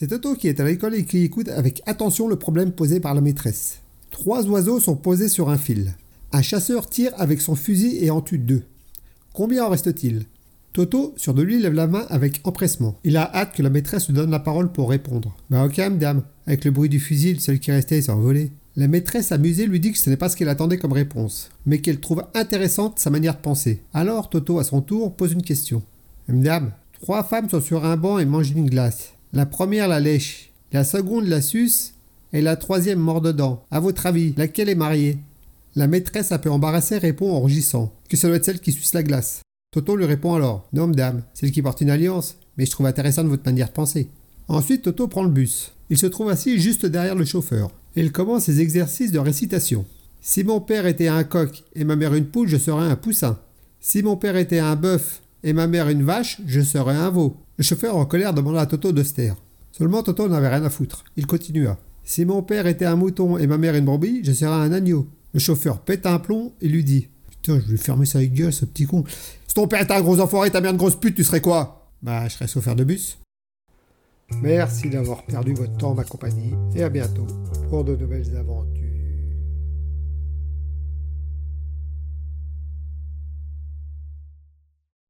C'est Toto qui est à l'école et qui écoute avec attention le problème posé par la maîtresse. Trois oiseaux sont posés sur un fil. Un chasseur tire avec son fusil et en tue deux. Combien en reste-t-il? Toto, sur de lui, lève la main avec empressement. Il a hâte que la maîtresse lui donne la parole pour répondre. Bah ok, madame. Avec le bruit du fusil, celle qui restait s'est envolée. La maîtresse amusée lui dit que ce n'est pas ce qu'elle attendait comme réponse, mais qu'elle trouve intéressante sa manière de penser. Alors Toto, à son tour, pose une question. Madame, trois femmes sont sur un banc et mangent une glace. La première la lèche, la seconde la suce, et la troisième mord dedans. À votre avis, laquelle est mariée? La maîtresse un peu embarrassée répond en rougissant que ça doit être celle qui suce la glace? Toto lui répond alors Non, madame, celle qui porte une alliance, mais je trouve intéressante votre manière de penser. Ensuite, Toto prend le bus. Il se trouve assis juste derrière le chauffeur. Il commence ses exercices de récitation. Si mon père était un coq et ma mère une poule, je serais un poussin. Si mon père était un bœuf et ma mère une vache, je serais un veau. Le chauffeur en colère demanda à Toto de. Seulement Toto n'avait rien à foutre. Il continua. Si mon père était un mouton et ma mère une brebis, je serais un agneau. Le chauffeur pète un plomb et lui dit Putain, je vais lui fermer sa gueule, ce petit con. Si ton père était un gros enfoiré et ta mère une grosse pute, tu serais quoi? Bah, je serais chauffeur de bus. Merci d'avoir perdu votre temps, ma compagnie, et à bientôt pour de nouvelles aventures.